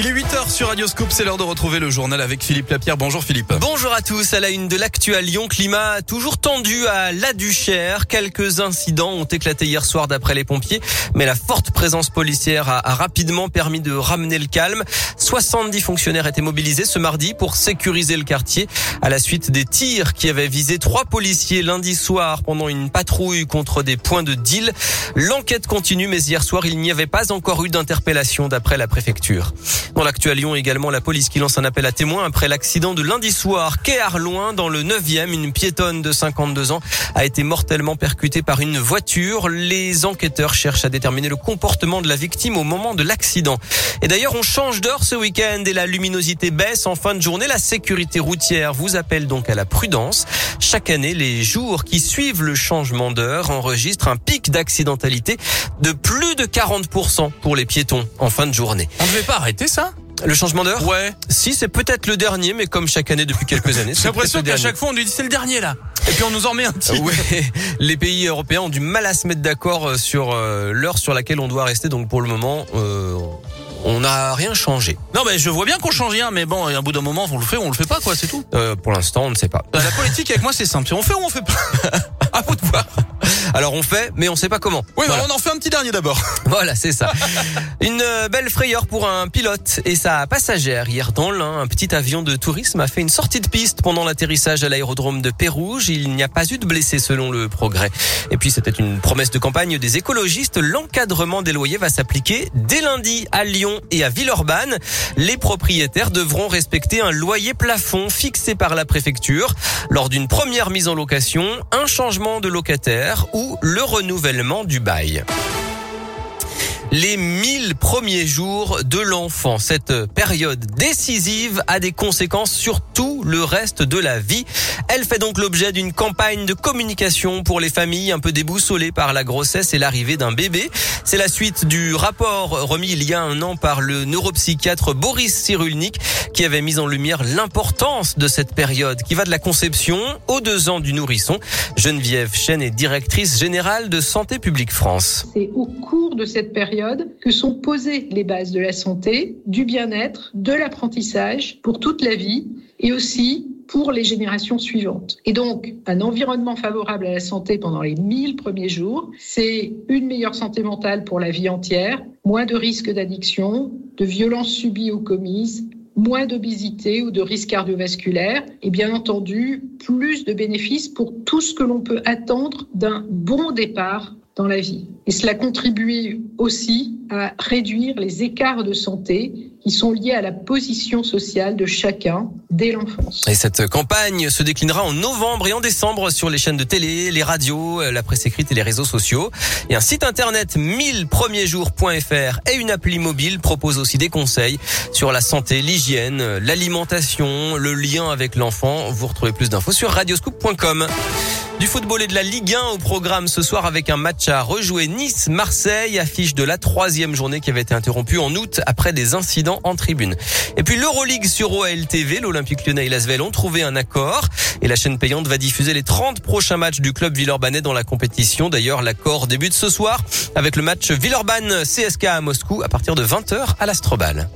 Il est 8h sur Radioscope, c'est l'heure de retrouver le journal avec Philippe Lapierre. Bonjour Philippe. Bonjour à tous, à la une de l'actu à Lyon, climat toujours tendu à La Duchère. Quelques incidents ont éclaté hier soir d'après les pompiers, mais la forte présence policière a, a, rapidement permis de ramener le calme. 70 fonctionnaires étaient mobilisés ce mardi pour sécuriser le quartier à la suite des tirs qui avaient visé trois policiers lundi soir pendant une patrouille contre des points de deal. L'enquête continue, mais hier soir, il n'y avait pas encore eu d'interpellation d'après la préfecture. Dans l'actu à Lyon également, la police qui lance un appel à témoins après l'accident de lundi soir. Quai Arloin, dans le 9e, une piétonne de 52 ans a été mortellement percutée par une voiture. Les enquêteurs cherchent à déterminer le comportement de la victime au moment de l'accident. Et d'ailleurs, on change d'heure ce week-end et la luminosité baisse en fin de journée. La sécurité routière vous appelle donc à la prudence. Chaque année, les jours qui suivent le changement d'heure enregistrent un pic d'accidentalité de plus de 40% pour les piétons en fin de journée. On ne devait pas arrêter ça le changement d'heure? Ouais. Si, c'est peut-être le dernier, mais comme chaque année depuis quelques années. J'ai l'impression qu'à chaque fois on lui dit c'est le dernier là. Et puis on nous en met un petit. Ouais. Les pays européens ont du mal à se mettre d'accord sur euh, l'heure sur laquelle on doit rester. Donc pour le moment, euh, on n'a rien changé. Non, mais je vois bien qu'on change rien, mais bon, à un bout d'un moment, on le fait ou on le fait pas, quoi, c'est tout. Euh, pour l'instant, on ne sait pas. La politique avec moi, c'est simple. On fait ou on fait pas À vous de voir. Alors on fait, mais on sait pas comment. Oui, voilà. on en fait un petit dernier d'abord. Voilà, c'est ça. Une belle frayeur pour un pilote et sa passagère. Hier dans l'Ain, un petit avion de tourisme a fait une sortie de piste pendant l'atterrissage à l'aérodrome de Pérouge. Il n'y a pas eu de blessés selon le progrès. Et puis c'était une promesse de campagne des écologistes. L'encadrement des loyers va s'appliquer dès lundi à Lyon et à Villeurbanne. Les propriétaires devront respecter un loyer plafond fixé par la préfecture lors d'une première mise en location, un changement de locataire ou le renouvellement du bail les 1000 premiers jours de l'enfant. Cette période décisive a des conséquences sur tout le reste de la vie. Elle fait donc l'objet d'une campagne de communication pour les familles un peu déboussolées par la grossesse et l'arrivée d'un bébé. C'est la suite du rapport remis il y a un an par le neuropsychiatre Boris Cyrulnik qui avait mis en lumière l'importance de cette période qui va de la conception aux deux ans du nourrisson. Geneviève Chen est directrice générale de Santé publique France. Que sont posées les bases de la santé, du bien-être, de l'apprentissage pour toute la vie et aussi pour les générations suivantes. Et donc, un environnement favorable à la santé pendant les 1000 premiers jours, c'est une meilleure santé mentale pour la vie entière, moins de risques d'addiction, de violences subies ou commises, moins d'obésité ou de risques cardiovasculaires et bien entendu plus de bénéfices pour tout ce que l'on peut attendre d'un bon départ dans la vie. Et cela contribue aussi à réduire les écarts de santé qui sont liés à la position sociale de chacun dès l'enfance. Et cette campagne se déclinera en novembre et en décembre sur les chaînes de télé, les radios, la presse écrite et les réseaux sociaux. Et un site internet 1000premiersjours.fr et une appli mobile proposent aussi des conseils sur la santé, l'hygiène, l'alimentation, le lien avec l'enfant. Vous retrouvez plus d'infos sur radioscoop.com. Du football et de la Ligue 1 au programme ce soir avec un match à rejouer Nice-Marseille, affiche de la troisième journée qui avait été interrompue en août après des incidents en tribune. Et puis l'Euroleague sur OLTV, l'Olympique Lyonnais et l'Asvel ont trouvé un accord et la chaîne payante va diffuser les 30 prochains matchs du club Villeurbanais dans la compétition. D'ailleurs, l'accord débute ce soir avec le match Villeurbanne-CSK à Moscou à partir de 20h à l'Astrobal.